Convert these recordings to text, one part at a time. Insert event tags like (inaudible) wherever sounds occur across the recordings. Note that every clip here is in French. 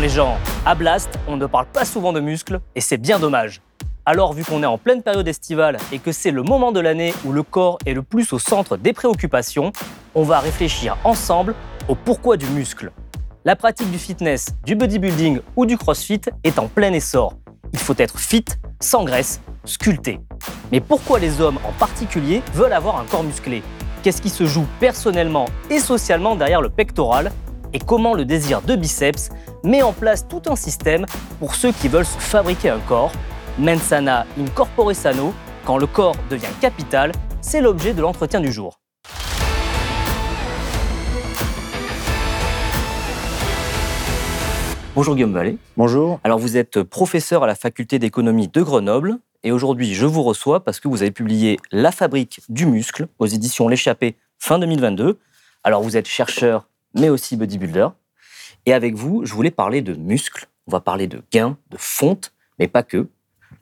Les gens À Blast, on ne parle pas souvent de muscles et c'est bien dommage. Alors vu qu'on est en pleine période estivale et que c'est le moment de l'année où le corps est le plus au centre des préoccupations, on va réfléchir ensemble au pourquoi du muscle. La pratique du fitness, du bodybuilding ou du crossfit est en plein essor. Il faut être fit, sans graisse, sculpté. Mais pourquoi les hommes en particulier veulent avoir un corps musclé? Qu'est-ce qui se joue personnellement et socialement derrière le pectoral? Et comment le désir de biceps met en place tout un système pour ceux qui veulent se fabriquer un corps Mensana in corpore sano, quand le corps devient capital, c'est l'objet de l'entretien du jour. Bonjour Guillaume Vallée. Bonjour. Alors vous êtes professeur à la faculté d'économie de Grenoble et aujourd'hui je vous reçois parce que vous avez publié La fabrique du muscle aux éditions L'échappée fin 2022. Alors vous êtes chercheur mais aussi bodybuilder. Et avec vous je voulais parler de muscles, on va parler de gains, de fonte mais pas que.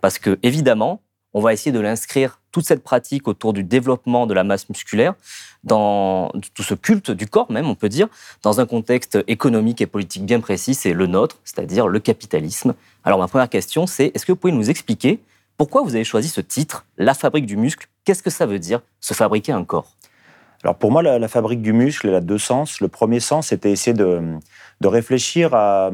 Parce que évidemment on va essayer de l'inscrire, toute cette pratique autour du développement de la masse musculaire, dans tout ce culte du corps même, on peut dire, dans un contexte économique et politique bien précis, c'est le nôtre, c'est-à-dire le capitalisme. Alors ma première question, c'est est-ce que vous pouvez nous expliquer pourquoi vous avez choisi ce titre, La fabrique du muscle? Qu'est-ce que ça veut dire, se fabriquer un corps? Alors pour moi, la, la, fabrique du muscle, elle a deux sens. Le premier sens, c'était essayer de, de réfléchir à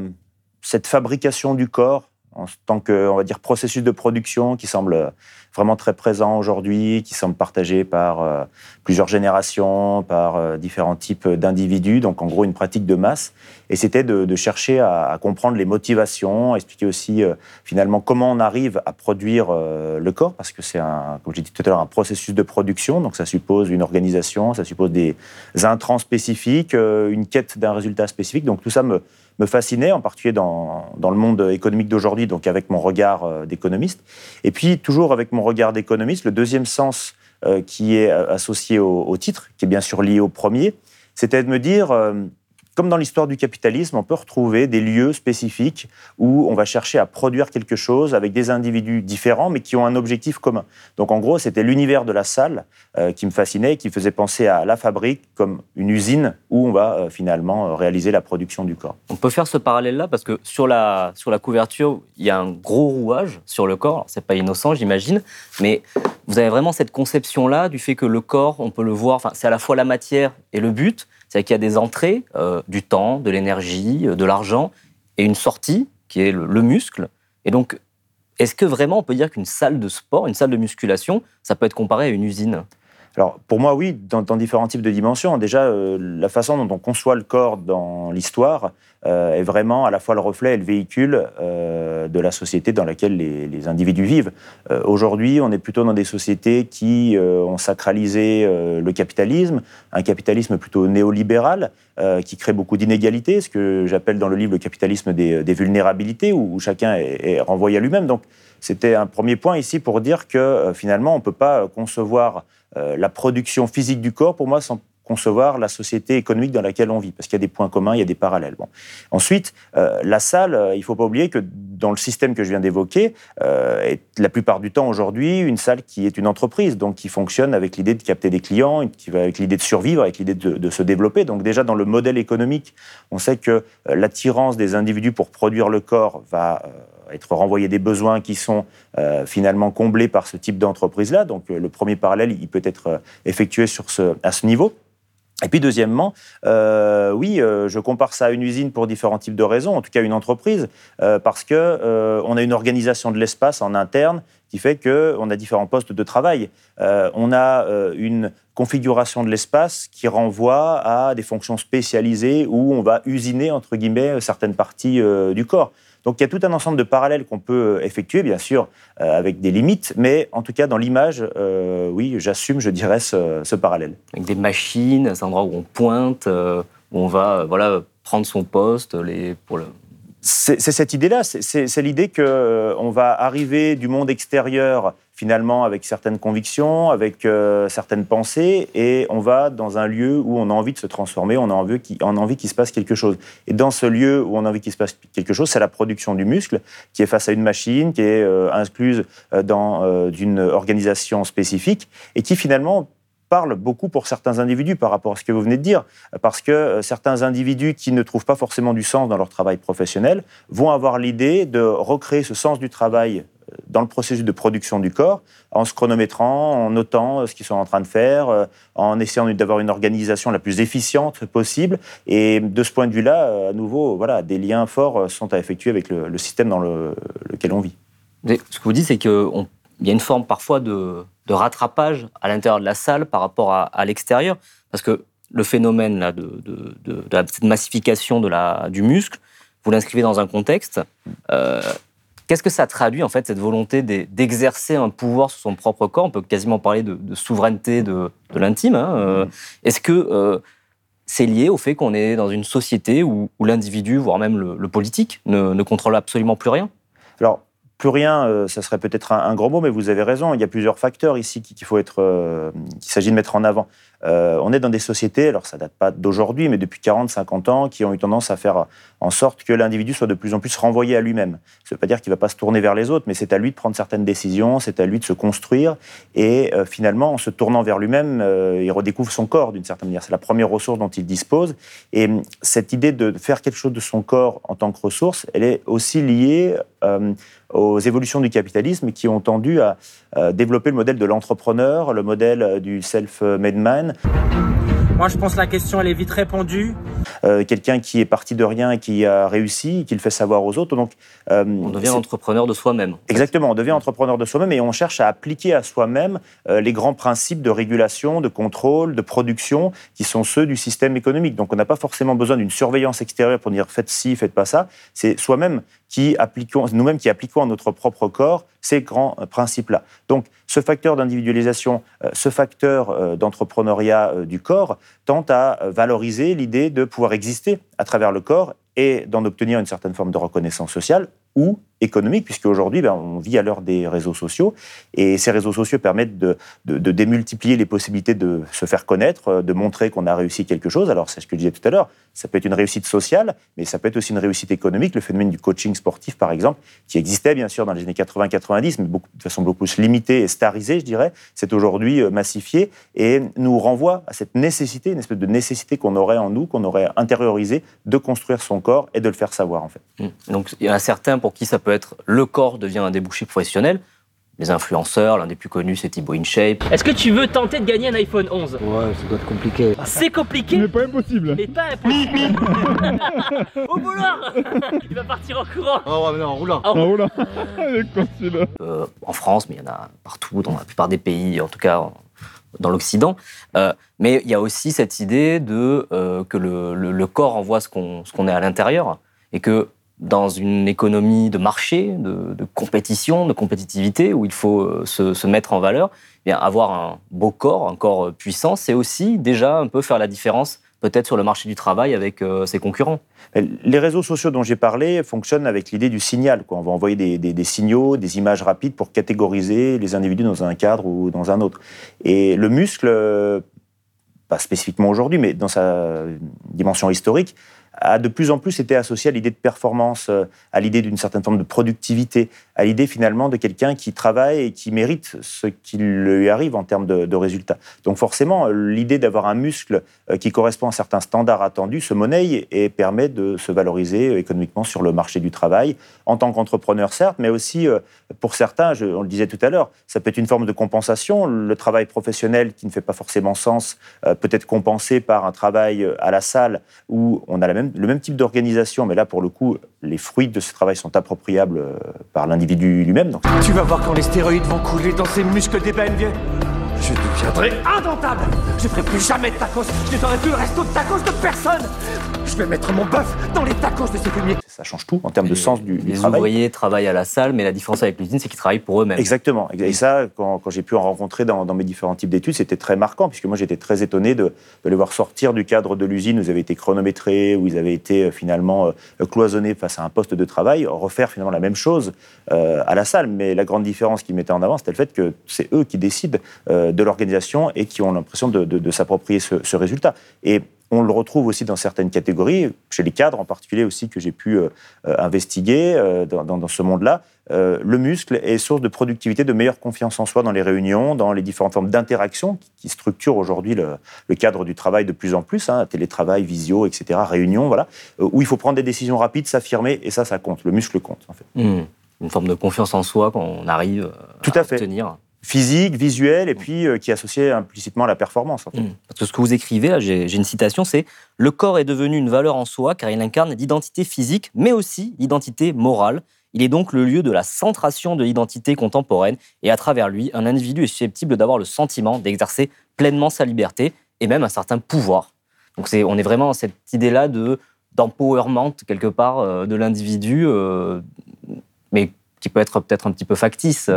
cette fabrication du corps en tant que, on va dire, processus de production qui semble vraiment très présent aujourd'hui, qui semble partagé par euh, plusieurs générations, par euh, différents types d'individus, donc en gros une pratique de masse. Et c'était de, chercher à, à, comprendre les motivations, expliquer aussi euh, finalement comment on arrive à produire euh, le corps, parce que c'est, un, comme j'ai dit tout à l'heure, un processus de production, donc ça suppose une organisation, ça suppose des intrants spécifiques, euh, une quête d'un résultat spécifique, donc tout ça me me fascinait, en particulier dans, dans le monde économique d'aujourd'hui, donc avec mon regard euh, d'économiste. Et puis, toujours avec mon regard d'économiste, le deuxième sens euh, qui est associé au, titre, qui est bien sûr lié au premier, c'était de me dire, euh, comme dans l'histoire du capitalisme, on peut retrouver des lieux spécifiques où on va chercher à produire quelque chose avec des individus différents, mais qui ont un objectif commun. Donc en gros, c'était l'univers de la salle euh, qui me fascinait qui faisait penser à la fabrique comme une usine où on va euh, finalement euh, réaliser la production du corps. On peut faire ce parallèle-là parce que sur la, sur la couverture, il y a un gros rouage sur le corps. C'est pas innocent, j'imagine, mais vous avez vraiment cette conception-là du fait que le corps, on peut le voir, c'est à la fois la matière et le but. C'est qu'il y a des entrées, euh, du temps, de l'énergie, de l'argent, et une sortie, qui est le, le muscle. Et donc, est-ce que vraiment on peut dire qu'une salle de sport, une salle de musculation, ça peut être comparé à une usine? Alors, pour moi, oui, dans, différents types de dimensions. Déjà, euh, la façon dont on conçoit le corps dans l'histoire euh, est vraiment à la fois le reflet et le véhicule euh, de la société dans laquelle les, individus vivent. Euh, Aujourd'hui, on est plutôt dans des sociétés qui euh, ont sacralisé euh, le capitalisme, un capitalisme plutôt néolibéral, qui crée beaucoup d'inégalités, ce que j'appelle dans le livre le capitalisme des, vulnérabilités, où, chacun est renvoyé à lui-même. Donc, c'était un premier point ici pour dire que finalement, on ne peut pas concevoir la production physique du corps, pour moi, sans concevoir la société économique dans laquelle on vit, parce qu'il y a des points communs, il y a des parallèles. Bon. Ensuite, euh, la salle, euh, il ne faut pas oublier que dans le système que je viens d'évoquer, euh, est la plupart du temps aujourd'hui une salle qui est une entreprise, donc qui fonctionne avec l'idée de capter des clients, qui va avec l'idée de survivre, avec l'idée de, se développer. Donc déjà dans le modèle économique, on sait que euh, l'attirance des individus pour produire le corps va euh, être renvoyé des besoins qui sont euh, finalement comblés par ce type d'entreprise-là. Donc le premier parallèle, il peut être effectué sur ce, à ce niveau. Et puis deuxièmement, euh, oui, euh, je compare ça à une usine pour différents types de raisons, en tout cas une entreprise, euh, parce que on a une organisation de l'espace en interne qui fait qu'on a différents postes de travail. On a une configuration de l'espace qui renvoie à des fonctions spécialisées où on va usiner, entre guillemets, certaines parties du corps. Donc il y a tout un ensemble de parallèles qu'on peut effectuer, bien sûr, euh, avec des limites, mais en tout cas dans l'image, euh, oui, j'assume, je dirais, ce, parallèle. Avec des machines, des endroits où on pointe, euh, où on va voilà, prendre son poste les, pour le, c'est cette idée-là, c'est l'idée qu'on va arriver du monde extérieur finalement avec certaines convictions, avec euh, certaines pensées, et on va dans un lieu où on a envie de se transformer, on a envie qu'il se passe quelque chose. Et dans ce lieu où on a envie qu'il se passe quelque chose, c'est la production du muscle qui est face à une machine, qui est euh, incluse euh, dans une organisation spécifique, et qui finalement parle beaucoup pour certains individus par rapport à ce que vous venez de dire, parce que certains individus qui ne trouvent pas forcément du sens dans leur travail professionnel vont avoir l'idée de recréer ce sens du travail dans le processus de production du corps, en se chronométrant, en notant euh, ce qu'ils sont en train de faire, euh, en essayant d'avoir une organisation la plus efficiente possible. Et de ce point de vue-là, euh, à nouveau, voilà, des liens forts sont à effectuer avec le, système dans lequel on vit. ce que vous dites, c'est qu'il y a une forme parfois de, rattrapage à l'intérieur de la salle par rapport à, l'extérieur, parce que le phénomène là, de, de, cette massification de la, du muscle, vous l'inscrivez dans un contexte. Qu'est-ce que ça traduit, en fait, cette volonté d'exercer un pouvoir sur son propre corps? On peut quasiment parler de, souveraineté de, l'intime. Hein, euh. mm-hmm. Est-ce que euh, c'est lié au fait qu'on est dans une société où, l'individu, voire même le, politique, ne, contrôle absolument plus rien? Alors, plus rien, euh, ça serait peut-être un, un, gros mot, mais vous avez raison. Il y a plusieurs facteurs ici qu'il faut être, qu'il s'agit de mettre en avant. Euh, on est dans des sociétés, alors ça date pas d'aujourd'hui, mais depuis 40, 50 ans, qui ont eu tendance à faire en sorte que l'individu soit de plus en plus renvoyé à lui-même. Ça ne veut pas dire qu'il ne va pas se tourner vers les autres, mais c'est à lui de prendre certaines décisions, c'est à lui de se construire. Et euh, finalement, en se tournant vers lui-même, euh, il redécouvre son corps d'une certaine manière. C'est la première ressource dont il dispose. Et cette idée de faire quelque chose de son corps en tant que ressource, elle est aussi liée aux évolutions du capitalisme qui ont tendu à développer le modèle de l'entrepreneur, le modèle du self-made man, moi, je pense que la question, elle est vite répondue. Euh, quelqu'un qui est parti de rien et qui a réussi, qui le fait savoir aux autres. Donc, euh, on devient entrepreneur de soi-même. Exactement, on devient entrepreneur de soi-même et on cherche à appliquer à soi-même euh, les grands principes de régulation, de contrôle, de production qui sont ceux du système économique. Donc, on n'a pas forcément besoin d'une surveillance extérieure pour dire faites ci, faites pas ça. C'est soi-même qui appliquons, nous-mêmes qui appliquons à notre propre corps ces grands principes-là. Donc, ce facteur d'individualisation, ce facteur d'entrepreneuriat du corps, tente à valoriser l'idée de pouvoir exister à travers le corps et d'en obtenir une certaine forme de reconnaissance sociale ou économique, puisque aujourd'hui, ben, on vit à l'heure des réseaux sociaux, et ces réseaux sociaux permettent de, démultiplier les possibilités de se faire connaître, euh, de montrer qu'on a réussi quelque chose. Alors, c'est ce que je disais tout à l'heure, ça peut être une réussite sociale, mais ça peut être aussi une réussite économique. Le phénomène du coaching sportif, par exemple, qui existait bien sûr dans les années 80-90, mais de façon beaucoup plus limitée et starisée, je dirais, c'est aujourd'hui euh, massifié et nous renvoie à cette nécessité, une espèce de nécessité qu'on aurait en nous, qu'on aurait intériorisé, de construire son corps et de le faire savoir, en fait. Mmh. Donc, il y a certains pour qui ça peut être le corps devient un débouché professionnel. Les influenceurs, l'un des plus connus, c'est Thibaut InShape. Est-ce que tu veux tenter de gagner un iPhone 11 Ouais, ça doit être compliqué. C'est compliqué. Mais pas impossible. Mais pas impossible. (laughs) Au boulard Il va partir en courant. Oh ouais, non, en roulant. En roulant. (laughs) Euh, En France, mais il y en a partout, dans la plupart des pays, en tout cas dans l'Occident. Euh, mais il y a aussi cette idée de euh, que le, corps envoie ce qu'on est à l'intérieur. Et que dans une économie de marché, de, compétition, de compétitivité, où il faut euh, se, mettre en valeur, eh avoir un beau corps, un corps puissant, c'est aussi déjà un peu faire la différence peut-être sur le marché du travail avec euh, ses concurrents. Les réseaux sociaux dont j'ai parlé fonctionnent avec l'idée du signal. On va envoyer des, signaux, des images rapides pour catégoriser les individus dans un cadre ou dans un autre. Et le muscle, euh, pas spécifiquement aujourd'hui, mais dans sa dimension historique, a de plus en plus été associé à l'idée de performance, euh, à l'idée d'une certaine forme de productivité, à l'idée finalement de quelqu'un qui travaille et qui mérite ce qui lui arrive en termes de, résultats. Donc forcément, l'idée d'avoir un muscle euh, qui correspond à certains standards attendus se monnaie et permet de se valoriser euh, économiquement sur le marché du travail, en tant qu'entrepreneur certes, mais aussi pour certains, on le disait tout à l'heure, ça peut être une forme de compensation. Le travail professionnel qui ne fait pas forcément sens peut être compensé par un travail à la salle où on a le même type d'organisation, mais là, pour le coup, les fruits de ce travail sont appropriables euh, par l'individu Tu vas voir quand les stéroïdes vont couler dans ces muscles vieux. Je deviendrai indomptable Je ferai plus jamais de tacos Je n'aurai plus le resto de tacos de personne Je vais mettre mon bœuf dans les tacos de ces fumiers Ça change tout en termes de sens du, du Les travail. ouvriers travaillent à la salle, mais la différence avec l'usine, c'est qu'ils travaillent pour eux-mêmes. Exactement. Et ça, quand, quand j'ai pu en rencontrer dans, dans mes différents types d'études, c'était très marquant, puisque moi j'étais très étonné de, de les voir sortir du cadre de l'usine où ils avaient été chronométrés, où ils avaient été euh, finalement euh, cloisonnés face à un poste de travail, refaire finalement la même chose euh, à la salle. Mais la grande différence qu'ils mettaient en avant, c'était le fait que c'est eux qui décident euh, de l'organisation et qui ont l'impression de, de- de s'approprier ce, ce résultat. Et on le retrouve aussi dans certaines catégories, chez les cadres en particulier aussi que j'ai pu euh, investiguer euh, dans, ce monde-là. Euh, le muscle est source de productivité, de meilleure confiance en soi dans les réunions, dans les différentes formes d'interaction qui, qui structurent aujourd'hui le, le cadre du travail de plus en plus, hein, télétravail, visio, etc., réunion, voilà, où il faut prendre des décisions rapides, s'affirmer, et ça, ça compte. Le muscle compte, en fait. Hmm. Une forme de confiance en soi quand on arrive Tout à fait. obtenir. Physique, visuel, et puis euh, qui est associé implicitement à la performance. En fait. Mm. Parce que ce que vous écrivez, là, j'ai une citation, c'est « Le corps est devenu une valeur en soi car il incarne l'identité physique, mais aussi l'identité morale. Il est donc le lieu de la centration de l'identité contemporaine et à travers lui, un individu est susceptible d'avoir le sentiment d'exercer pleinement sa liberté et même un certain pouvoir. » Donc on est vraiment dans cette idée-là de d'empowerment quelque part euh, de l'individu, euh, mais qui peut être peut-être un petit peu factice.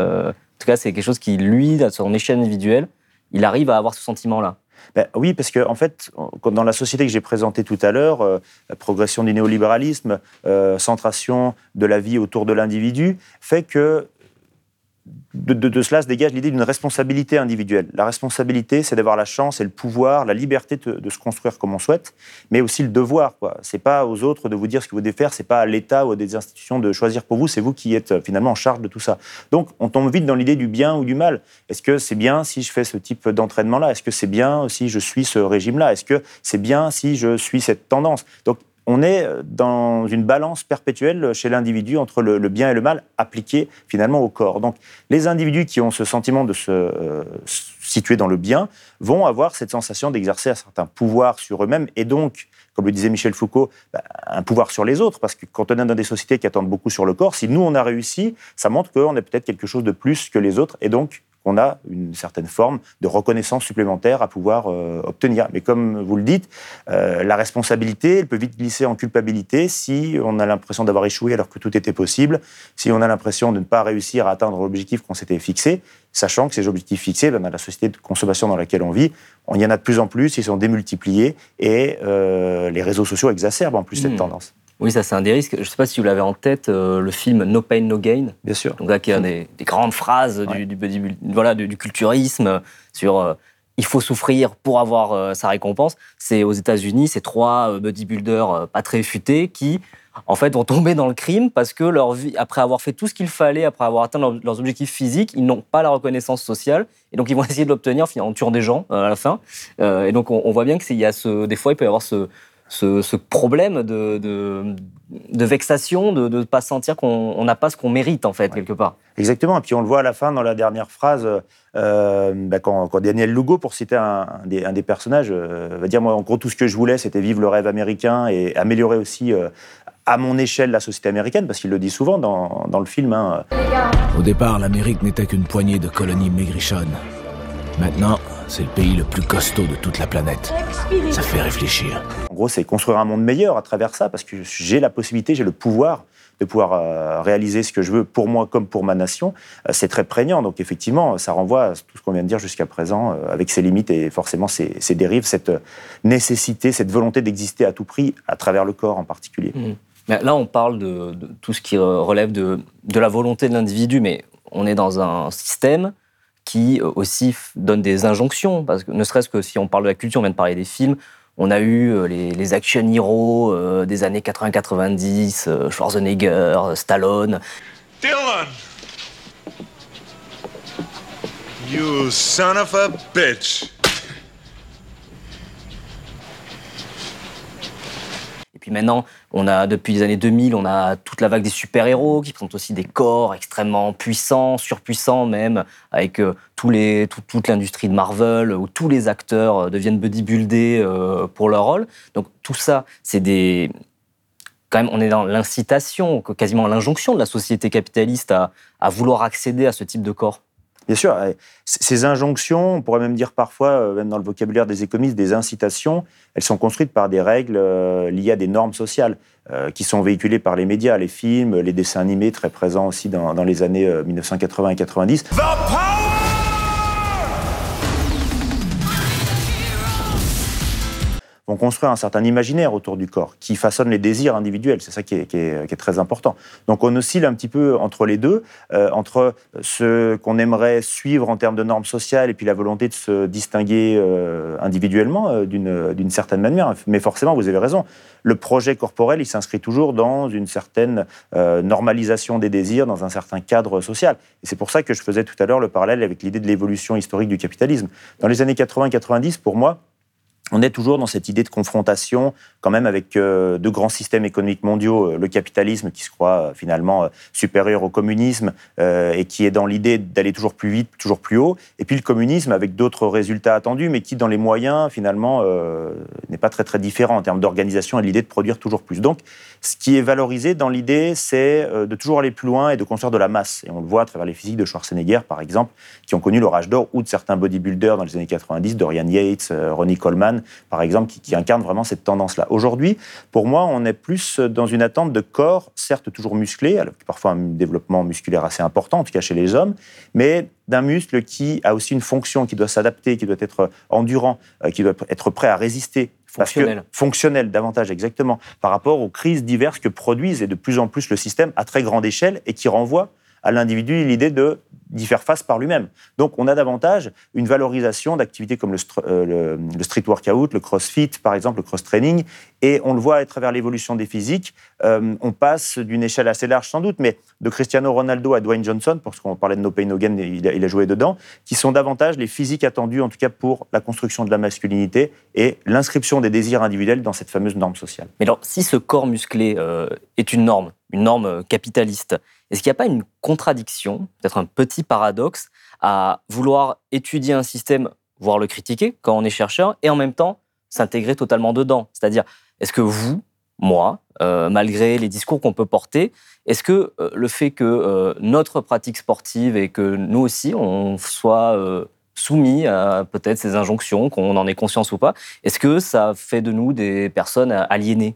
En tout cas, c'est quelque chose qui, lui, à son échelle individuelle, il arrive à avoir ce sentiment-là. Ben oui, parce que en fait, dans la société que j'ai présentée tout à l'heure, euh, la progression du néolibéralisme, euh, centration de la vie autour de l'individu, fait que de, cela se dégage l'idée d'une responsabilité individuelle. La responsabilité, c'est d'avoir la chance et le pouvoir, la liberté de, se construire comme on souhaite, mais aussi le devoir. Quoi. C'est pas aux autres de vous dire ce que vous devez faire, c'est pas à l'État ou à des institutions de choisir pour vous, c'est vous qui êtes euh, finalement en charge de tout ça. Donc, on tombe vite dans l'idée du bien ou du mal. Est-ce que c'est bien si je fais ce type d'entraînement-là? Est-ce que c'est bien si je suis ce régime-là? Est-ce que c'est bien si je suis cette tendance? Donc, on est dans une balance perpétuelle chez l'individu entre le, bien et le mal appliqué finalement au corps. Donc, les individus qui ont ce sentiment de se euh, situer dans le bien vont avoir cette sensation d'exercer un certain pouvoir sur eux-mêmes et donc, comme le disait Michel Foucault, bah, un pouvoir sur les autres. Parce que quand on est dans des sociétés qui attendent beaucoup sur le corps, si nous on a réussi, ça montre qu'on est peut-être quelque chose de plus que les autres et donc qu'on a une certaine forme de reconnaissance supplémentaire à pouvoir euh, obtenir. Mais comme vous le dites, euh, la responsabilité, elle peut vite glisser en culpabilité si on a l'impression d'avoir échoué alors que tout était possible, si on a l'impression de ne pas réussir à atteindre l'objectif qu'on s'était fixé, sachant que ces objectifs fixés, ben, dans la société de consommation dans laquelle on vit, on y en a de plus en plus, ils sont démultipliés et euh, les réseaux sociaux exacerbent en plus cette Hmm. tendance. Oui, ça c'est un des risques. Je ne sais pas si vous l'avez en tête, euh, le film No Pain No Gain. Bien sûr. Donc là, qui est une des, des grandes phrases Ouais. du, du, voilà, du, du culturisme sur euh, il faut souffrir pour avoir euh, sa récompense. C'est aux États-Unis, ces trois bodybuilders pas très futés qui, en fait, vont tomber dans le crime parce que leur vie, après avoir fait tout ce qu'il fallait, après avoir atteint leur- leurs objectifs physiques, ils n'ont pas la reconnaissance sociale et donc ils vont essayer de l'obtenir en tuant des gens à la fin. Et donc on, on voit bien que il y a ce, des fois il peut y avoir ce ce, ce problème de, de, de vexation, de ne pas sentir qu'on on n'a pas ce qu'on mérite, en fait, quelque part. Exactement. Et puis on le voit à la fin, dans la dernière phrase, euh, bah, quand, quand Daniel Lugo, pour citer un, un des, un des personnages, euh, va dire moi, en gros, tout ce que je voulais, c'était vivre le rêve américain et améliorer aussi euh, à mon échelle la société américaine, parce qu'il le dit souvent dans, dans le film. hein. Au départ, l'Amérique n'était qu'une poignée de colonies maigrichonnes. Maintenant, c'est le pays le plus costaud de toute la planète. Ça fait réfléchir. En gros, c'est construire un monde meilleur à travers ça, parce que j'ai la possibilité, j'ai le pouvoir de pouvoir euh, réaliser ce que je veux pour moi comme pour ma nation. Euh, c'est très prégnant. Donc effectivement, ça renvoie à tout ce qu'on vient de dire jusqu'à présent, euh, avec ses limites et forcément ses, ses dérives, cette nécessité, cette volonté d'exister à tout prix, à travers le corps en particulier. Mais là, on parle de, de tout ce qui relève de, de la volonté de l'individu, mais on est dans un système qui euh, aussi donne des injonctions, parce que ne serait-ce que si on parle de la culture, on vient de parler des films, on a eu euh, les, les action heroes euh, des années 80-90, euh, Schwarzenegger, Stallone, Dylan! You son of a bitch! Et puis maintenant, on a depuis les années 2000, on a toute la vague des super-héros qui présentent aussi des corps extrêmement puissants, surpuissants même, avec euh, toute l'industrie de Marvel où tous les acteurs euh, deviennent bodybuildés euh, pour leur rôle. Donc tout ça, c'est des quand même, on est dans l'incitation, quasiment l'injonction de la société capitaliste à vouloir accéder à ce type de corps. Bien sûr, ces injonctions, on pourrait même dire parfois, même dans le vocabulaire des économistes, des incitations, elles sont construites par des règles liées à des normes sociales qui sont véhiculées par les médias, les films, les dessins animés, très présents aussi dans, dans les années 1980 et 90. Vont construire un certain imaginaire autour du corps, qui façonne les désirs individuels. C'est ça qui est, très important. Donc on oscille un petit peu entre les deux, euh, entre ce qu'on aimerait suivre en termes de normes sociales et puis la volonté de se distinguer euh, individuellement euh, d'une certaine manière. Mais forcément, vous avez raison, le projet corporel, il s'inscrit toujours dans une certaine normalisation des désirs, dans un certain cadre social. Et c'est pour ça que je faisais tout à l'heure le parallèle avec l'idée de l'évolution historique du capitalisme. Dans les années 80-90, pour moi, on est toujours dans cette idée de confrontation, quand même, avec euh, deux grands systèmes économiques mondiaux, euh, le capitalisme qui se croit euh, finalement supérieur au communisme et qui est dans l'idée d'aller toujours plus vite, toujours plus haut, et puis le communisme avec d'autres résultats attendus, mais qui, dans les moyens, finalement, n'est pas très très différent en termes d'organisation et l'idée de produire toujours plus. Donc, ce qui est valorisé dans l'idée, c'est de toujours aller plus loin et de construire de la masse. Et on le voit à travers les physiques de Schwarzenegger, par exemple, qui ont connu l'orage d'or, ou de certains bodybuilders dans les années 90, Dorian Yates, Ronnie Coleman, par exemple, qui, incarne vraiment cette tendance-là. Aujourd'hui, pour moi, on est plus dans une attente de corps, certes toujours musclé, avec parfois un développement musculaire assez important, en tout cas chez les hommes, mais d'un muscle qui a aussi une fonction, qui doit s'adapter, qui doit être endurant, euh, qui doit être prêt à résister Fonctionnel. fonctionnel davantage, exactement, par rapport aux crises diverses que produisent et de plus en plus le système à très grande échelle et qui renvoie à l'individu l'idée de d'y faire face par lui-même. Donc on a davantage une valorisation d'activités comme euh, le, street workout, le crossfit, par exemple, le cross-training, et on le voit à travers l'évolution des physiques, euh, on passe d'une échelle assez large sans doute, mais de Cristiano Ronaldo à Dwayne Johnson, parce qu'on parlait de No Pain il a, joué dedans, qui sont davantage les physiques attendus, en tout cas pour la construction de la masculinité et l'inscription des désirs individuels dans cette fameuse norme sociale. Mais alors, si ce corps musclé euh, est une norme, une norme capitaliste, est-ce qu'il n'y a pas une contradiction, peut-être un petit paradoxe, à vouloir étudier un système, voire le critiquer quand on est chercheur, et en même temps s'intégrer totalement dedans? C'est-à-dire, est-ce que vous, moi, euh, malgré les discours qu'on peut porter, est-ce que euh, le fait que euh, notre pratique sportive et que nous aussi, on soit soumis à peut-être ces injonctions, qu'on en ait conscience ou pas, est-ce que ça fait de nous des personnes aliénées?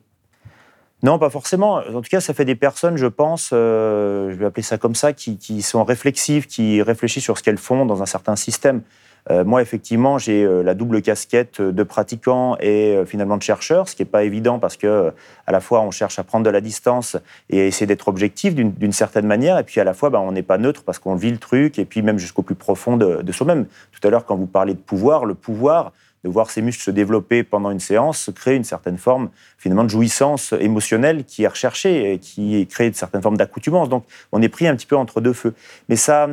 Non, pas forcément. En tout cas, ça fait des personnes, je pense, euh, je vais appeler ça comme ça, qui, sont réflexives, qui réfléchissent sur ce qu'elles font dans un certain système. Euh, moi, effectivement, j'ai euh, la double casquette de pratiquant et finalement de chercheur, ce qui n'est pas évident parce que à la fois on cherche à prendre de la distance et à essayer d'être objectif d'une certaine manière, et puis à la fois ben, on n'est pas neutre parce qu'on vit le truc, et puis même jusqu'au plus profond de, de soi-même. Tout à l'heure, quand vous parlez de pouvoir, le pouvoir, de voir ces muscles se développer pendant une séance crée une certaine forme finalement de jouissance émotionnelle qui est recherchée et qui crée une certaine forme d'accoutumance. Donc on est pris un petit peu entre deux feux. Mais ça,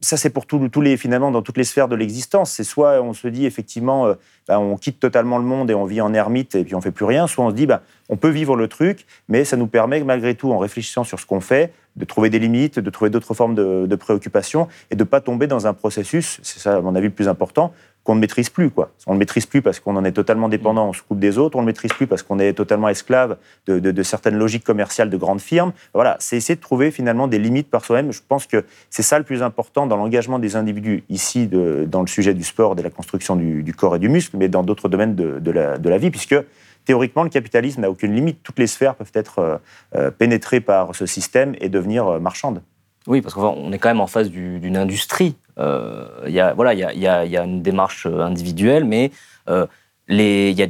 ça c'est pour tous les finalement dans toutes les sphères de l'existence. C'est soit on se dit effectivement euh, bah, on quitte totalement le monde et on vit en ermite et puis on fait plus rien, soit on se dit bah, on peut vivre le truc, mais ça nous permet malgré tout en réfléchissant sur ce qu'on fait de trouver des limites, de trouver d'autres formes de, de préoccupation et de pas tomber dans un processus, c'est ça à mon avis le plus important, qu'on ne maîtrise plus. Quoi. On ne maîtrise plus parce qu'on en est totalement dépendant, on se coupe des autres, on ne maîtrise plus parce qu'on est totalement esclave de, certaines logiques commerciales de grandes firmes. Voilà, c'est essayer de trouver finalement des limites par soi-même. Je pense que c'est ça le plus important dans l'engagement des individus, ici dans le sujet du sport, de la construction du, corps et du muscle, mais dans d'autres domaines de, la, vie, puisque théoriquement, le capitalisme n'a aucune limite. Toutes les sphères peuvent être euh, euh, pénétrées par ce système et devenir euh, marchandes. Oui, parce qu'on est quand même en face d'une industrie. Euh, il y, a, voilà, y, a, une démarche individuelle, mais il y, a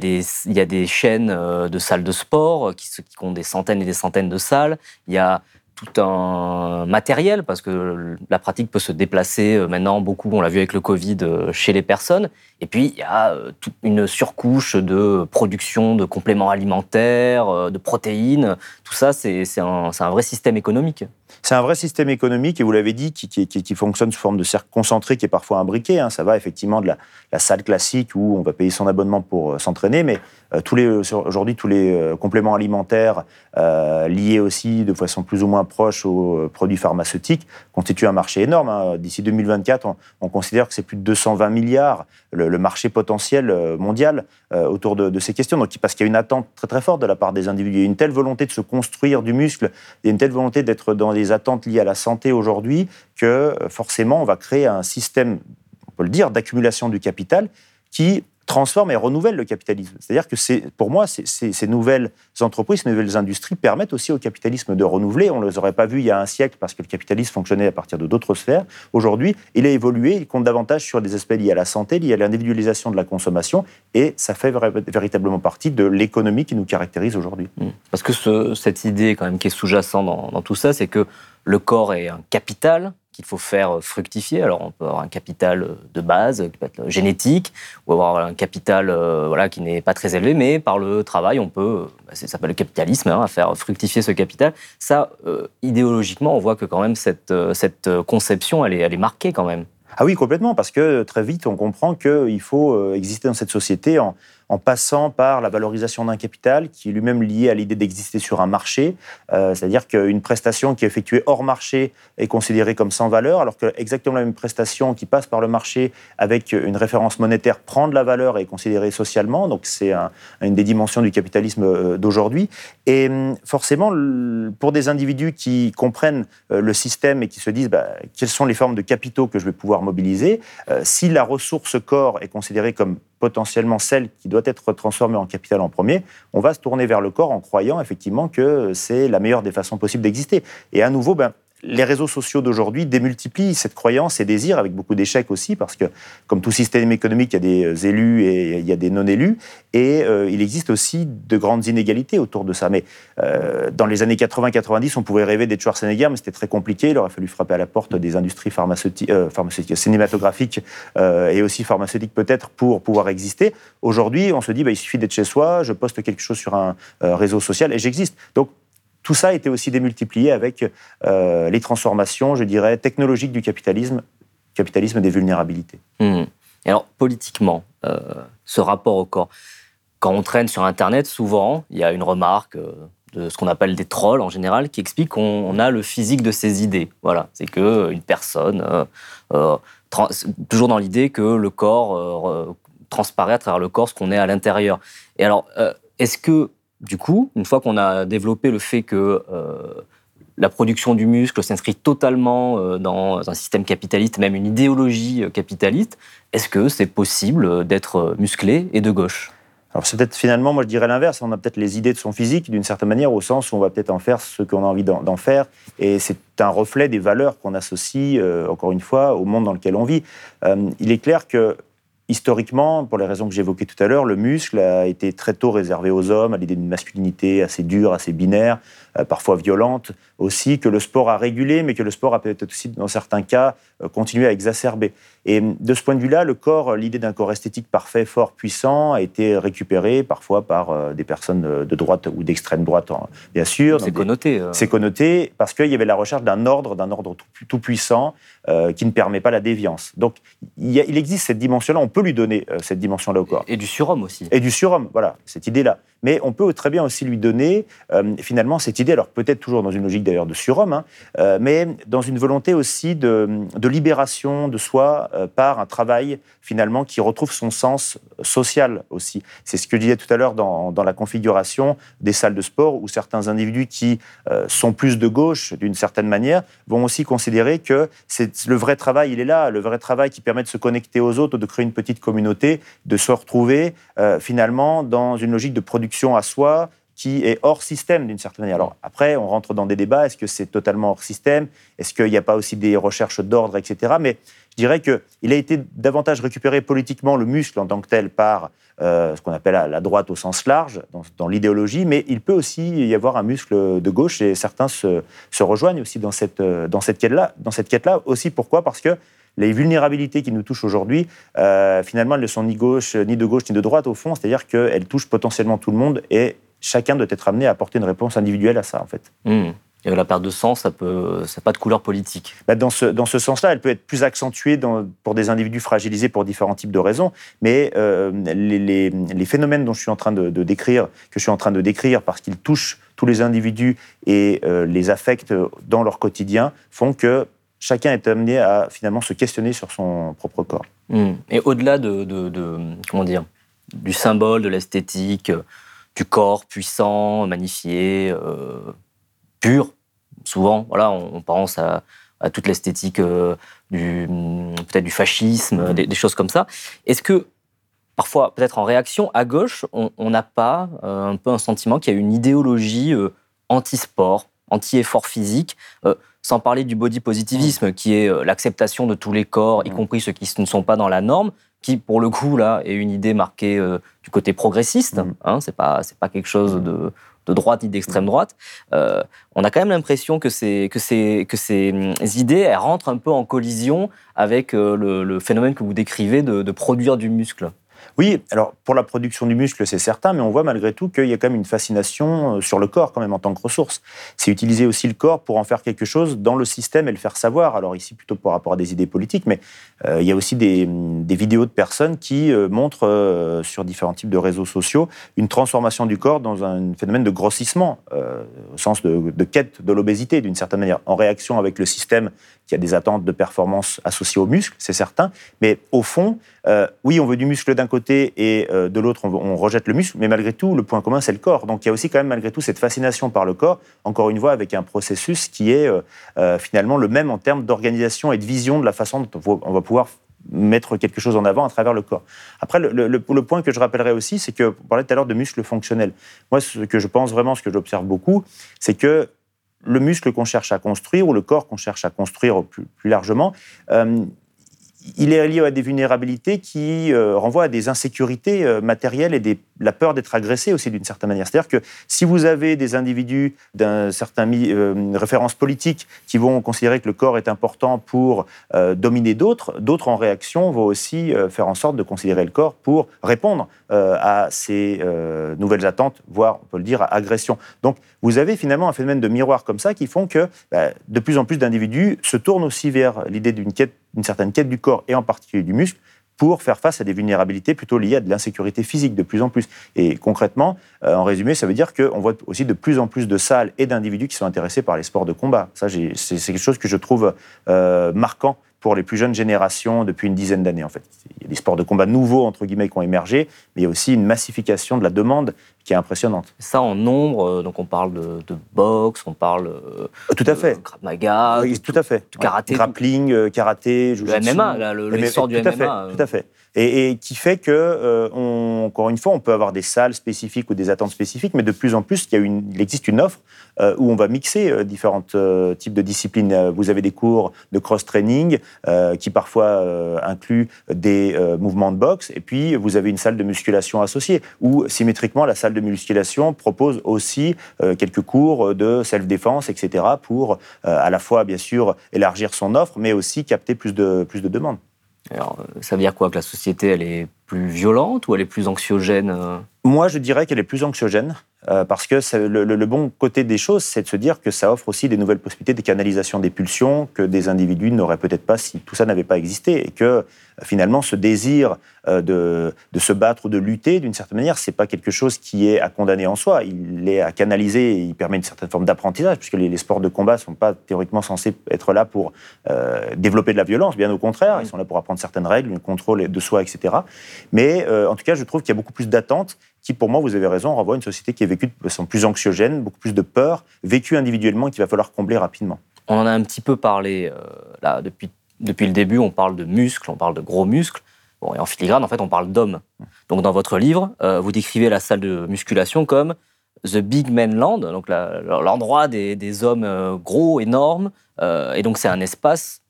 des, chaînes de salles de sport qui, qui ont des centaines et des centaines de salles. Il y a tout un matériel, parce que la pratique peut se déplacer euh, maintenant beaucoup, on l'a vu avec le Covid, euh, chez les personnes. Et puis, il y a euh, toute une surcouche de production de compléments alimentaires, de protéines. Tout ça, c'est un, un, vrai système économique. C'est un vrai système économique, et vous l'avez dit, qui, qui, fonctionne sous forme de cercle concentré, qui est parfois imbriqué. Hein. Ça va effectivement de la, la, salle classique où on va payer son abonnement pour s'entraîner, mais tous les aujourd'hui, tous les compléments alimentaires liés aussi de façon plus ou moins proche aux euh, produits pharmaceutiques constitue un marché énorme. Hein. D'ici 2024, on, considère que c'est plus de 220 milliards le, marché potentiel euh, mondial euh, autour de, ces questions. Donc, parce qu'il y a une attente très très forte de la part des individus. Il y a une telle volonté de se construire du muscle, il y a une telle volonté d'être dans des attentes liées à la santé aujourd'hui que forcément on va créer un système, on peut le dire, d'accumulation du capital qui transforme et renouvelle le capitalisme. C'est-à-dire que pour moi, ces nouvelles entreprises, ces nouvelles industries permettent aussi au capitalisme de renouveler. On ne les aurait pas vues il y a un siècle parce que le capitalisme fonctionnait à partir de d'autres sphères. Aujourd'hui, il a évolué, il compte davantage sur des aspects liés à la santé, liés à l'individualisation de la consommation, et ça fait véritablement partie de l'économie qui nous caractérise aujourd'hui. Mmh. Parce que cette idée quand même qui est sous-jacente dans tout ça, c'est que le corps est un capital qu'il faut faire fructifier. Alors, on peut avoir un capital de base, qui peut être génétique, ou avoir un capital euh, voilà, qui n'est pas très élevé, mais par le travail, on peut, bah, ça s'appelle le capitalisme, hein, faire fructifier ce capital. Ça, euh, idéologiquement, on voit que quand même cette, euh, cette conception, elle est, elle est marquée quand même. Ah oui, complètement, parce que très vite, on comprend qu'il faut exister dans cette société en, en passant par la valorisation d'un capital qui est lui-même lié à l'idée d'exister sur un marché, euh, c'est-à-dire qu'une prestation qui est effectuée hors marché est considérée comme sans valeur, alors que exactement la même prestation qui passe par le marché avec une référence monétaire prend de la valeur et est considérée socialement. Donc c'est une des dimensions du capitalisme euh, d'aujourd'hui. Et hum, forcément, pour des individus qui comprennent euh, le système et qui se disent bah, quelles sont les formes de capitaux que je vais pouvoir mobiliser, si la ressource corps est considérée comme potentiellement celle qui doit être transformée en capital en premier, on va se tourner vers le corps en croyant effectivement que c'est la meilleure des façons possibles d'exister. Et à nouveau, ben, les réseaux sociaux d'aujourd'hui démultiplient cette croyance et désir, avec beaucoup d'échecs aussi, parce que, comme tout système économique, il y a des euh, élus et il y a des non-élus, et euh, il existe aussi de grandes inégalités autour de ça. Mais euh, dans les années 80-90, on pouvait rêver d'être Schwarzenegger, mais c'était très compliqué. Il aurait fallu frapper à la porte des industries pharmaceutiques, pharmaceutiques cinématographiques et aussi pharmaceutiques peut-être pour pouvoir exister. Aujourd'hui, on se dit, bah, il suffit d'être chez soi, je poste quelque chose sur un réseau social et j'existe. Donc, tout ça a été aussi démultiplié avec euh, les transformations, je dirais, technologiques du capitalisme, capitalisme des vulnérabilités. Mmh. Et alors, politiquement, euh, ce rapport au corps, quand on traîne sur Internet, souvent, il y a une remarque euh, de ce qu'on appelle des trolls en général qui explique qu'on a le physique de ses idées. Voilà, c'est qu'une personne, toujours dans l'idée que le corps transparaît à travers le corps ce qu'on est à l'intérieur. Et alors, est-ce que du coup, une fois qu'on a développé le fait que euh, la production du muscle s'inscrit totalement euh, dans un système capitaliste, même une idéologie euh, capitaliste, est-ce que c'est possible d'être musclé et de gauche? Alors c'est peut-être finalement, moi je dirais l'inverse, on a peut-être les idées de son physique d'une certaine manière, au sens où on va peut-être en faire ce qu'on a envie d'en faire, et c'est un reflet des valeurs qu'on associe, encore une fois, au monde dans lequel on vit. il est clair que historiquement, pour les raisons que j'évoquais tout à l'heure, le muscle a été très tôt réservé aux hommes, à l'idée d'une masculinité assez dure, assez binaire, parfois violente aussi, que le sport a régulé, mais que le sport a peut-être aussi, dans certains cas, euh, continué à exacerber. Et de ce point de vue-là, le corps, l'idée d'un corps esthétique parfait, fort, puissant, a été récupérée parfois par euh, des personnes de droite ou d'extrême droite, bien sûr. C'est connoté. C'est connoté parce qu'il y avait la recherche d'un ordre, d'un ordre tout, puissant, qui ne permet pas la déviance. Donc, il, il existe cette dimension-là, on peut lui donner cette dimension-là au corps. Et du surhomme aussi. Et du surhomme, voilà, cette idée-là. Mais on peut très bien aussi lui donner, finalement, cette idée, alors peut-être toujours dans une logique d'ailleurs de surhomme, hein, euh, mais dans une volonté aussi de, libération de soi euh, par un travail finalement qui retrouve son sens social aussi. C'est ce que je disais tout à l'heure dans, la configuration des salles de sport où certains individus qui euh, sont plus de gauche d'une certaine manière vont aussi considérer que le vrai travail, il est là, le vrai travail qui permet de se connecter aux autres, de créer une petite communauté, de se retrouver finalement dans une logique de production à soi, qui est hors système d'une certaine manière. Alors après, on rentre dans des débats, est-ce que c'est totalement hors système? Est-ce qu'il n'y a pas aussi des recherches d'ordre, etc. Mais je dirais qu'il a été davantage récupéré politiquement, le muscle en tant que tel, par euh, ce qu'on appelle la droite au sens large, dans, l'idéologie, mais il peut aussi y avoir un muscle de gauche, et certains se, rejoignent aussi cette, dans cette quête-là. Dans cette quête-là aussi, pourquoi? Parce que les vulnérabilités qui nous touchent aujourd'hui, euh, finalement, elles ne sont ni gauche, ni de gauche, ni de droite, au fond, c'est-à-dire qu'elles touchent potentiellement tout le monde, et chacun doit être amené à apporter une réponse individuelle à ça, en fait. Hmm. Et la perte de sens, ça n'a pas de couleur politique. Bah, dans ce, dans ce sens-là, elle peut être plus accentuée dans, pour des individus fragilisés pour différents types de raisons. Mais euh, les, les, phénomènes dont je suis en train de, décrire, que je suis en train de décrire, parce qu'ils touchent tous les individus et euh, les affectent dans leur quotidien, font que chacun est amené à finalement se questionner sur son propre corps. Hmm. Et au-delà de, comment dire, du symbole, de l'esthétique du corps puissant, magnifié, euh, pur, souvent, voilà, on, pense à, toute l'esthétique du peut-être du fascisme, des, choses comme ça. Est-ce que parfois, peut-être en réaction, à gauche, on n'a pas un peu un sentiment qu'il y a une idéologie anti-sport, anti-effort physique sans parler du body positivisme, qui est l'acceptation de tous les corps, y compris ceux qui ne sont pas dans la norme, qui, pour le coup, là, est une idée marquée euh, du côté progressiste. Mm. Hein, c'est pas, c'est pas quelque chose de, de droite ni d'extrême mm. droite. Euh, on a quand même l'impression que ces, que ces, que ces mm, idées, elles rentrent un peu en collision avec euh, le, phénomène que vous décrivez de, de produire du muscle. Oui, alors pour la production du muscle, c'est certain, mais on voit malgré tout qu'il y a quand même une fascination euh, sur le corps quand même en tant que ressource. C'est utiliser aussi le corps pour en faire quelque chose dans le système et le faire savoir. Alors ici plutôt par rapport à des idées politiques, mais euh, il y a aussi des, vidéos de personnes qui euh, montrent sur différents types de réseaux sociaux une transformation du corps dans un phénomène de grossissement, au sens de, de quête de l'obésité d'une certaine manière, en réaction avec le système qui a des attentes de performance associées au muscle, c'est certain. Mais au fond, oui, on veut du muscle d'un côté et euh, de l'autre, on, rejette le muscle, mais malgré tout, le point commun, c'est le corps. Donc il y a aussi quand même malgré tout cette fascination par le corps, encore une fois, avec un processus qui est euh, finalement le même en termes d'organisation et de vision de la façon dont on va pouvoir mettre quelque chose en avant à travers le corps. Après, le, point que je rappellerai aussi, c'est que, on parlait tout à l'heure de muscles fonctionnels. Moi, ce que je pense vraiment, ce que j'observe beaucoup, c'est que le muscle qu'on cherche à construire ou le corps qu'on cherche à construire plus, largement, euh, il est lié à des vulnérabilités qui euh, renvoient à des insécurités euh, matérielles et la peur d'être agressé aussi d'une certaine manière. C'est-à-dire que si vous avez des individus d'un certain euh, référence politique qui vont considérer que le corps est important pour dominer d'autres, d'autres en réaction vont aussi faire en sorte de considérer le corps pour répondre à ces nouvelles attentes, voire on peut le dire à agression. Donc vous avez finalement un phénomène de miroir comme ça qui font que bah, de plus en plus d'individus se tournent aussi vers l'idée d'une quête une certaine quête du corps et en particulier du muscle pour faire face à des vulnérabilités plutôt liées à de l'insécurité physique de plus en plus. Et concrètement, euh, en résumé, ça veut dire qu'on voit aussi de plus en plus de salles et d'individus qui sont intéressés par les sports de combat. Ça, c'est quelque chose que je trouve euh, marquant pour les plus jeunes générations depuis une dizaine d'années. En fait, il y a des sports de combat nouveaux entre guillemets qui ont émergé, mais il y a aussi une massification de la demande qui est impressionnante. Ça en nombre, euh, donc on parle de, boxe, on parle euh, tout à fait, de Krav Maga, tout à fait, karaté, grappling, euh, karaté, le MMA, le, le sort du tout À fait, tout à fait. Et, qui fait que, euh, encore une fois, on peut avoir des salles spécifiques ou des attentes spécifiques, mais de plus en plus, il, y a une, il existe une offre euh, où on va mixer différents types de disciplines. Vous avez des cours de cross-training qui parfois incluent des mouvements de boxe, et puis vous avez une salle de musculation associée, où symétriquement, la salle de musculation propose aussi quelques cours de self-défense, etc., pour à la fois, bien sûr, élargir son offre, mais aussi capter plus de, plus de demandes. Alors, ça veut dire quoi? Que la société, elle est plus violente ou elle est plus anxiogène euh? Moi, je dirais qu'elle est plus anxiogène. Euh, parce que le, bon côté des choses, c'est de se dire que ça offre aussi des nouvelles possibilités des canalisations des pulsions que des individus n'auraient peut-être pas si tout ça n'avait pas existé, et que euh, finalement ce désir euh, de, se battre ou de lutter, d'une certaine manière, c'est pas quelque chose qui est à condamner en soi. Il est à canaliser, et il permet une certaine forme d'apprentissage, puisque les, sports de combat sont pas théoriquement censés être là pour développer de la violence, bien au contraire, ils sont là pour apprendre certaines règles, le contrôle de soi, etc. Mais en tout cas, je trouve qu'il y a beaucoup plus d'attentes qui, pour moi, vous avez raison, renvoie à une société qui est vécue de façon plus anxiogène, beaucoup plus de peur, vécue individuellement, qu'il va falloir combler rapidement. On en a un petit peu parlé euh, là depuis, depuis le début. On parle de muscles, on parle de gros muscles. Bon, et en filigrane, en fait, on parle d'hommes. Donc, dans votre livre, euh, vous décrivez la salle de musculation comme The Big Man Land, donc l'endroit des, des, hommes euh, gros, énormes. et donc, c'est un espace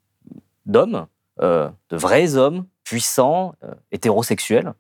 d'hommes, de vrais hommes, puissants, hétérosexuels.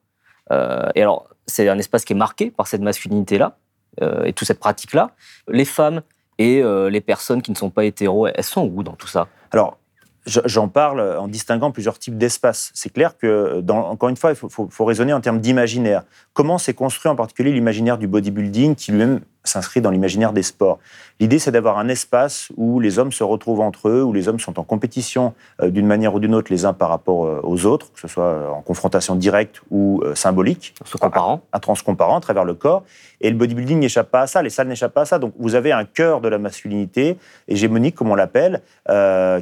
et alors, c'est un espace qui est marqué par cette masculinité-là euh, et toute cette pratique-là. Les femmes et euh, les personnes qui ne sont pas hétéros, elles sont où dans tout ça? Alors, J'en parle en distinguant plusieurs types d'espaces. C'est clair que, encore une fois, il faut, raisonner en termes d'imaginaire. Comment s'est construit en particulier l'imaginaire du bodybuilding qui lui-même s'inscrit dans l'imaginaire des sports. L'idée, c'est d'avoir un espace où les hommes se retrouvent entre eux, où les hommes sont en compétition euh, d'une manière ou d'une autre les uns par rapport euh, aux autres, que ce soit euh, en confrontation directe ou symbolique. Se comparant. À, à, à travers le corps. Et le bodybuilding n'échappe pas à ça, les salles n'échappent pas à ça. Donc vous avez un cœur de la masculinité, hégémonique comme on l'appelle,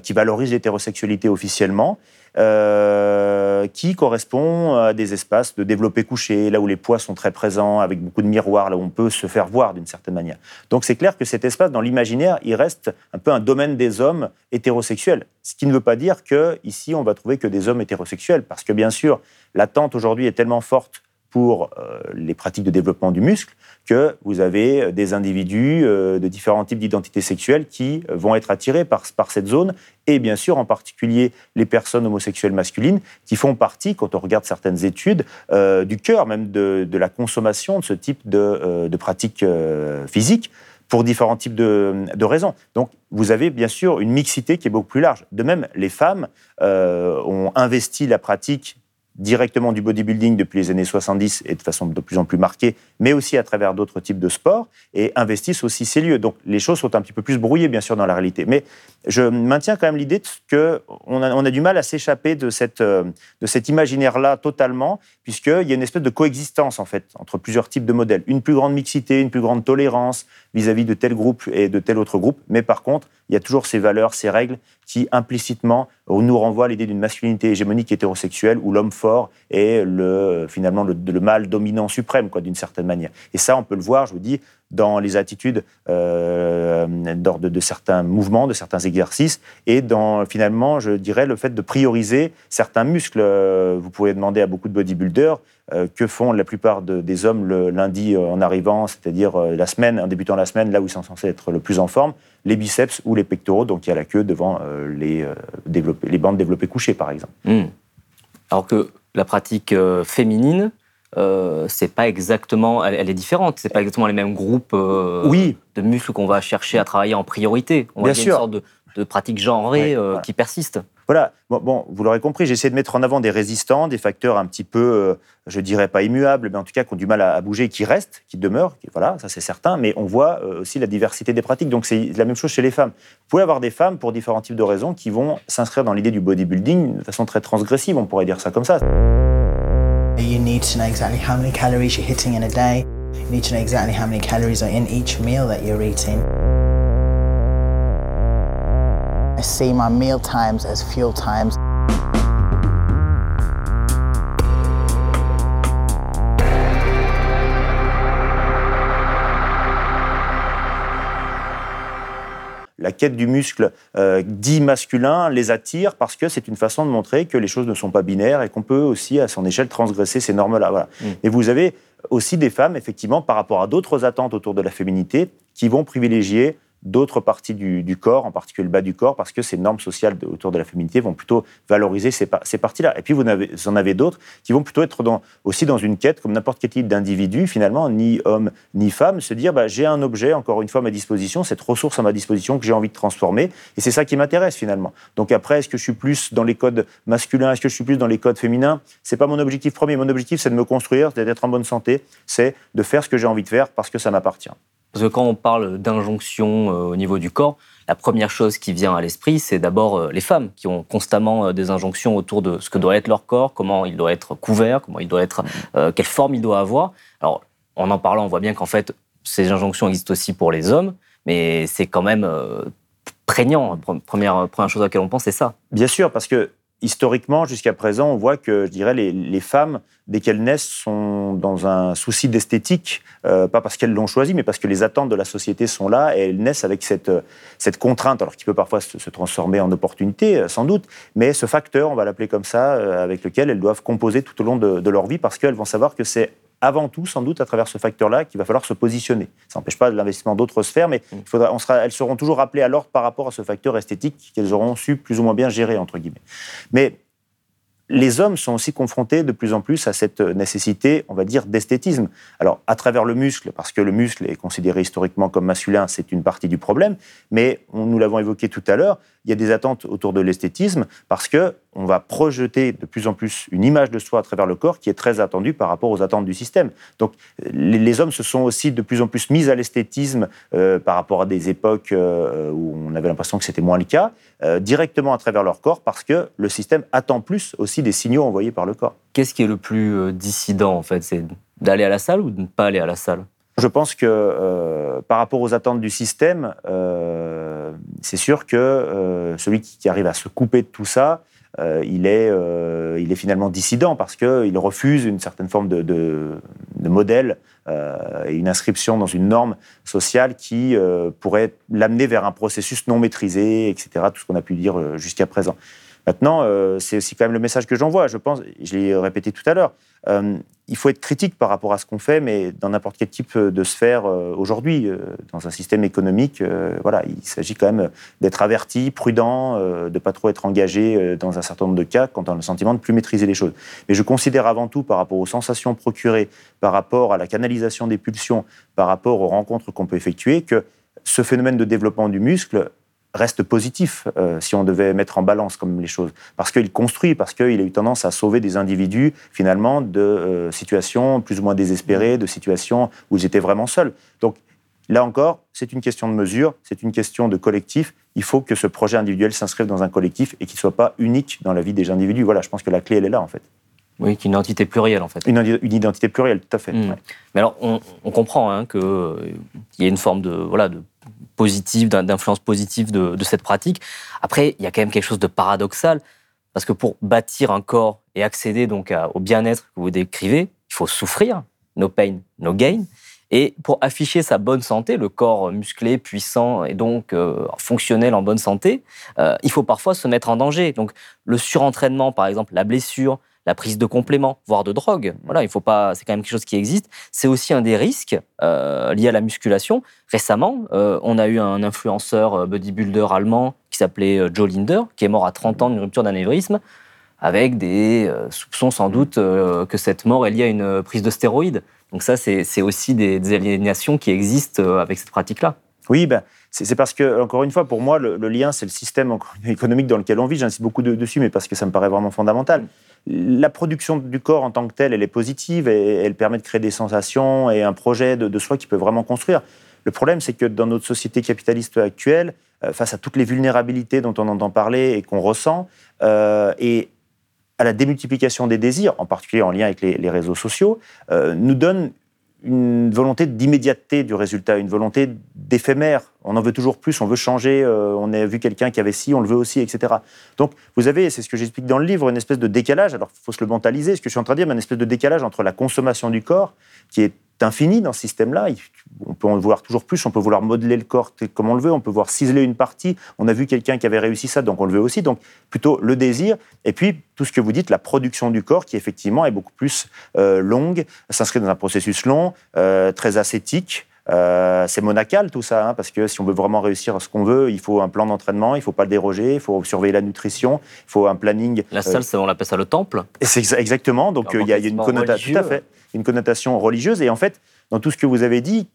qui valorise l'hétérosexualité officiellement, euh, qui correspond à des espaces de développé couché, là où les poids sont très présents, avec beaucoup de miroirs, là où on peut se faire voir d'une certaine manière. Donc c'est clair que cet espace, dans l'imaginaire, il reste un peu un domaine des hommes hétérosexuels. Ce qui ne veut pas dire qu'ici, on va trouver que des hommes hétérosexuels, parce que bien sûr, l'attente aujourd'hui est tellement forte pour euh, les pratiques de développement du muscle que vous avez des individus euh, de différents types d'identités sexuelles qui vont être attirés par, cette zone, et bien sûr en particulier les personnes homosexuelles masculines qui font partie, quand on regarde certaines études, euh, du cœur même de, la consommation de ce type de, pratiques physiques pour différents types de, raisons. Donc, vous avez bien sûr une mixité qui est beaucoup plus large. De même, les femmes ont investi la pratique directement du bodybuilding depuis les années 70 et de façon de plus en plus marquée, mais aussi à travers d'autres types de sports, et investissent aussi ces lieux. Donc les choses sont un petit peu plus brouillées, bien sûr, dans la réalité. Mais je maintiens quand même l'idée qu'on a, du mal à s'échapper de, cette, euh, de cet imaginaire-là totalement, puisqu'il y a une espèce de coexistence, en fait, entre plusieurs types de modèles. Une plus grande mixité, une plus grande tolérance vis-à-vis -vis de tel groupe et de tel autre groupe, mais par contre, il y a toujours ces valeurs, ces règles qui implicitement nous renvoient à l'idée d'une masculinité hégémonique hétérosexuelle où l'homme fort est le, finalement le, le mâle dominant suprême, quoi, d'une certaine manière. Et ça, on peut le voir, je vous dis, dans les attitudes euh, de, certains mouvements, de certains exercices, et dans finalement, je dirais, le fait de prioriser certains muscles. Euh, vous pouvez demander à beaucoup de bodybuilders euh, que font la plupart des hommes le lundi euh, en arrivant, c'est-à-dire la semaine, en débutant la semaine, là où ils sont censés être le plus en forme, les biceps ou les pectoraux, donc il y a la queue devant les, les bandes développées couchées, par exemple. Hmm. Alors que la pratique féminine, euh, c'est pas exactement, elle, est différente. C'est pas exactement les mêmes groupes euh, de muscles qu'on va chercher à travailler en priorité. On Bien sûr. une sorte de, de pratique genrée euh, qui persiste. Voilà. Bon, vous l'aurez compris, j'essaie de mettre en avant des résistants, des facteurs un petit peu, je dirais pas immuables, mais en tout cas qui ont du mal à, bouger, qui restent, qui demeurent. voilà, ça c'est certain. Mais on voit aussi la diversité des pratiques. Donc c'est la même chose chez les femmes. Vous pouvez avoir des femmes pour différents types de raisons qui vont s'inscrire dans l'idée du bodybuilding de façon très transgressive. On pourrait dire ça comme ça. You need to know exactly how many calories you're hitting in a day. You need to know exactly how many calories are in each meal that you're eating. I see my meal times as fuel times. La quête du muscle euh, dit masculin les attire parce que c'est une façon de montrer que les choses ne sont pas binaires et qu'on peut aussi, à son échelle, transgresser ces normes-là. Voilà. Mm. Et vous avez aussi des femmes, effectivement, par rapport à d'autres attentes autour de la féminité, qui vont privilégier d'autres parties du, corps, en particulier le bas du corps, parce que ces normes sociales autour de la féminité vont plutôt valoriser ces, parties-là. Et puis, vous, en avez d'autres qui vont plutôt être aussi dans une quête, comme n'importe quel type d'individu, finalement, ni homme ni femme, se dire bah, j'ai un objet, encore une fois, à ma disposition, cette ressource à ma disposition que j'ai envie de transformer, et c'est ça qui m'intéresse finalement. Donc après, est-ce que je suis plus dans les codes masculins, est-ce que je suis plus dans les codes féminins? C'est pas mon objectif premier. Mon objectif, c'est de me construire, c'est d'être en bonne santé, c'est de faire ce que j'ai envie de faire parce que ça m'appartient. Parce que quand on parle d'injonction euh, au niveau du corps, la première chose qui vient à l'esprit, c'est d'abord euh, les femmes qui ont constamment euh, des injonctions autour de ce que doit être leur corps, comment il doit être couvert, comment il doit être, quelle forme il doit avoir. Alors, en en parlant, on voit bien qu'en fait, ces injonctions existent aussi pour les hommes, mais c'est quand même prégnant. Première, première chose à laquelle on pense, c'est ça. Bien sûr, parce que historiquement, jusqu'à présent, on voit que, je dirais, les, femmes, dès qu'elles naissent, sont dans un souci d'esthétique, euh, pas parce qu'elles l'ont choisi, mais parce que les attentes de la société sont là, et elles naissent avec cette, cette contrainte, alors qui peut parfois se, transformer en opportunité, euh, sans doute, mais ce facteur, on va l'appeler comme ça, euh, avec lequel elles doivent composer tout au long de leur vie, parce qu'elles vont savoir que c'est avant tout, sans doute, à travers ce facteur-là, qu'il va falloir se positionner. Ça n'empêche pas l'investissement d'autres sphères, mais il faudra, on sera, elles seront toujours appelées à l'ordre par rapport à ce facteur esthétique qu'elles auront su plus ou moins bien gérer, entre guillemets. Mais les hommes sont aussi confrontés de plus en plus à cette nécessité, on va dire, d'esthétisme. Alors, à travers le muscle, parce que le muscle est considéré historiquement comme masculin, c'est une partie du problème, mais nous l'avons évoqué tout à l'heure, il y a des attentes autour de l'esthétisme parce que on va projeter de plus en plus une image de soi à travers le corps qui est très attendue par rapport aux attentes du système. Donc les, hommes se sont aussi de plus en plus mis à l'esthétisme euh, par rapport à des époques euh, où on avait l'impression que c'était moins le cas, euh, directement à travers leur corps parce que le système attend plus aussi des signaux envoyés par le corps. Qu'est-ce qui est le plus dissident en fait? C'est d'aller à la salle ou de ne pas aller à la salle? Je pense que par rapport aux attentes du système, c'est sûr que celui qui arrive à se couper de tout ça, euh, il, est, euh, il est finalement dissident parce qu'il refuse une certaine forme de, de, modèle et une inscription dans une norme sociale qui pourrait l'amener vers un processus non maîtrisé, etc., tout ce qu'on a pu dire jusqu'à présent. Maintenant, euh, c'est aussi quand même le message que j'envoie. Je pense, je l'ai répété tout à l'heure, euh, il faut être critique par rapport à ce qu'on fait, mais dans n'importe quel type de sphère euh, aujourd'hui, dans un système économique, voilà, il s'agit quand même d'être averti, prudent, de ne pas trop être engagé dans un certain nombre de cas quand on a le sentiment de plus maîtriser les choses. Mais je considère avant tout, par rapport aux sensations procurées, par rapport à la canalisation des pulsions, par rapport aux rencontres qu'on peut effectuer, que ce phénomène de développement du muscle reste positif euh, si on devait mettre en balance comme les choses. Parce qu'il construit, parce qu'il a eu tendance à sauver des individus finalement de euh, situations plus ou moins désespérées, de situations où ils étaient vraiment seuls. Donc là encore, c'est une question de mesure, c'est une question de collectif. Il faut que ce projet individuel s'inscrive dans un collectif et qu'il ne soit pas unique dans la vie des individus. Voilà, je pense que la clé, elle est là en fait. Oui, qu'une identité plurielle en fait. Une, identité plurielle, tout à fait. Hmm. Mais alors, on, comprend hein, qu'il euh, y a une forme de, voilà, de positive, d'influence positive de, cette pratique. Après, il y a quand même quelque chose de paradoxal, parce que pour bâtir un corps et accéder donc au bien-être que vous décrivez, il faut souffrir, no pain, no gain. Et pour afficher sa bonne santé, le corps musclé, puissant et donc euh, fonctionnel en bonne santé, euh, il faut parfois se mettre en danger. Donc le surentraînement, par exemple, la blessure, la prise de compléments, voire de drogue. Voilà, il faut pas. C'est quand même quelque chose qui existe. C'est aussi un des risques euh, liés à la musculation. Récemment, euh, on a eu un influenceur euh, bodybuilder allemand qui s'appelait Joe Linder, qui est mort à 30 ans d'une rupture d'anévrisme, avec des soupçons sans doute que cette mort est liée à une prise de stéroïdes. Donc ça, c'est aussi des, des aliénations qui existent avec cette pratique-là. Oui, ben, c'est parce que, encore une fois, pour moi, le, lien, c'est le système économique dans lequel on vit. J'insiste beaucoup dessus, mais parce que ça me paraît vraiment fondamental. La production du corps en tant que telle, elle est positive et elle permet de créer des sensations et un projet de, soi qui peut vraiment construire. Le problème, c'est que dans notre société capitaliste actuelle, euh, face à toutes les vulnérabilités dont on entend parler et qu'on ressent, euh, et à la démultiplication des désirs, en particulier en lien avec les, réseaux sociaux, euh, nous donne une volonté d'immédiateté du résultat, une volonté d'éphémère. On en veut toujours plus, on veut changer, euh, on a vu quelqu'un qui avait ci, on le veut aussi, etc. Donc vous avez, c'est ce que j'explique dans le livre, une espèce de décalage, alors il faut se le mentaliser, ce que je suis en train de dire, mais une espèce de décalage entre la consommation du corps, qui est infini dans ce système-là. On peut en vouloir toujours plus, on peut vouloir modeler le corps comme on le veut, on peut voir ciseler une partie. On a vu quelqu'un qui avait réussi ça, donc on le veut aussi. Donc plutôt le désir, et puis tout ce que vous dites, la production du corps, qui effectivement est beaucoup plus euh, longue, s'inscrit dans un processus long, euh, très ascétique. Euh, c'est monacal tout ça, hein, parce que si on veut vraiment réussir ce qu'on veut, il faut un plan d'entraînement, il ne faut pas le déroger, il faut surveiller la nutrition, il faut un planning. La salle, on appelle ça le temple. C'est exactement. Donc il y, a une connotation, tout à fait, une connotation religieuse. Et en fait, dans tout ce que vous avez dit,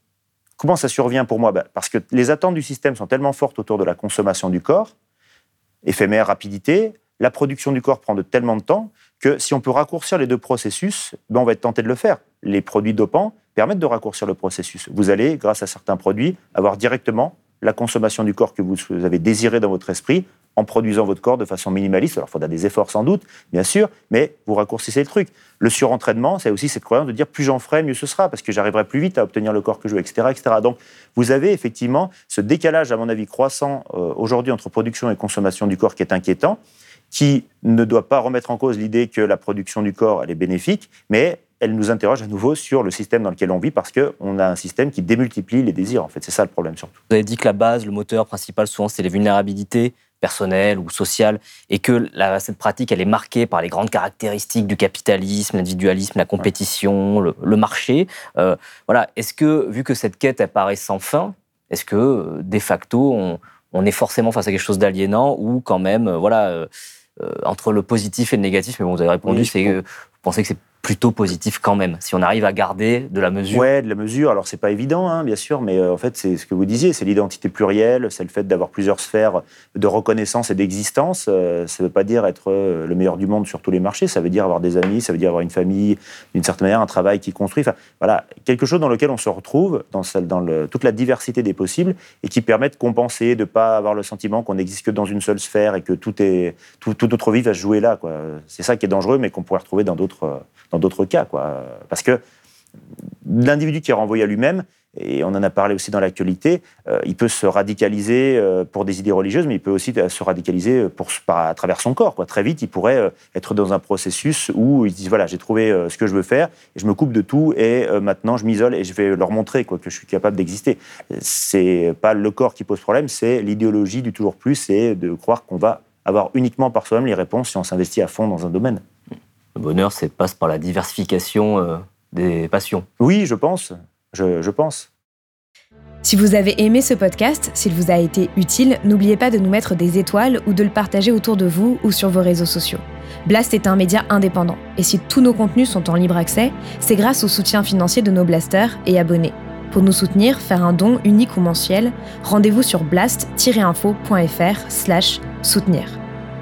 comment ça survient pour moi? Bah, Parce que les attentes du système sont tellement fortes autour de la consommation du corps, éphémère, rapidité, la production du corps prend de tellement de temps que si on peut raccourcir les deux processus, ben on va être tenté de le faire. Les produits dopants permettent de raccourcir le processus. Vous allez, grâce à certains produits, avoir directement la consommation du corps que vous avez désiré dans votre esprit en produisant votre corps de façon minimaliste. Alors, il faudra des efforts sans doute, bien sûr, mais vous raccourcissez le truc. Le surentraînement, c'est aussi cette croyance de dire plus j'en ferai, mieux ce sera, parce que j'arriverai plus vite à obtenir le corps que je veux, etc., etc. Donc, vous avez effectivement ce décalage, à mon avis, croissant euh, aujourd'hui entre production et consommation du corps qui est inquiétant, qui ne doit pas remettre en cause l'idée que la production du corps, elle est bénéfique, mais elle nous interroge à nouveau sur le système dans lequel on vit parce qu'on a un système qui démultiplie les désirs. En fait, c'est ça le problème surtout. Vous avez dit que la base, le moteur principal, souvent, c'est les vulnérabilités personnelles ou sociales, et que cette pratique, elle est marquée par les grandes caractéristiques du capitalisme, l'individualisme, la compétition, le, marché. Euh, voilà. Est-ce que, vu que cette quête apparaît sans fin, est-ce que, euh, de facto, on, est forcément face à quelque chose d'aliénant ou quand même, euh, voilà, entre le positif et le négatif, mais bon, vous avez répondu, c'est que vous pensez que c'est plutôt positif quand même, si on arrive à garder de la mesure. Ouais, de la mesure. Alors c'est pas évident, hein, bien sûr, mais euh, en fait c'est ce que vous disiez, c'est l'identité plurielle, c'est le fait d'avoir plusieurs sphères de reconnaissance et d'existence. Euh, ça veut pas dire être euh, le meilleur du monde sur tous les marchés. Ça veut dire avoir des amis, ça veut dire avoir une famille, d'une certaine manière, un travail qui construit. Enfin, voilà, quelque chose dans lequel on se retrouve dans, toute la diversité des possibles et qui permet de compenser, de pas avoir le sentiment qu'on n'existe que dans une seule sphère et que toute notre vie va se jouer là. C'est ça qui est dangereux, mais qu'on pourrait retrouver dans d'autres dans d'autres cas. Quoi. Parce que l'individu qui est renvoyé à lui-même, et on en a parlé aussi dans l'actualité, euh, il peut se radicaliser euh, pour des idées religieuses, mais il peut aussi se radicaliser pour, à travers son corps. Très vite, il pourrait être dans un processus où il dit voilà, j'ai trouvé ce que je veux faire, je me coupe de tout, et maintenant je m'isole et je vais leur montrer que je suis capable d'exister. C'est pas le corps qui pose problème, c'est l'idéologie du toujours plus et de croire qu'on va avoir uniquement par soi-même les réponses si on s'investit à fond dans un domaine. Le bonheur, c'est passe par la diversification des passions. Oui, je pense. Je, je pense. Si vous avez aimé ce podcast, s'il vous a été utile, n'oubliez pas de nous mettre des étoiles ou de le partager autour de vous ou sur vos réseaux sociaux. Blast est un média indépendant, et si tous nos contenus sont en libre accès, c'est grâce au soutien financier de nos blasters et abonnés. Pour nous soutenir, faire un don unique ou mensuel, rendez-vous sur blast-info.fr slash soutenir.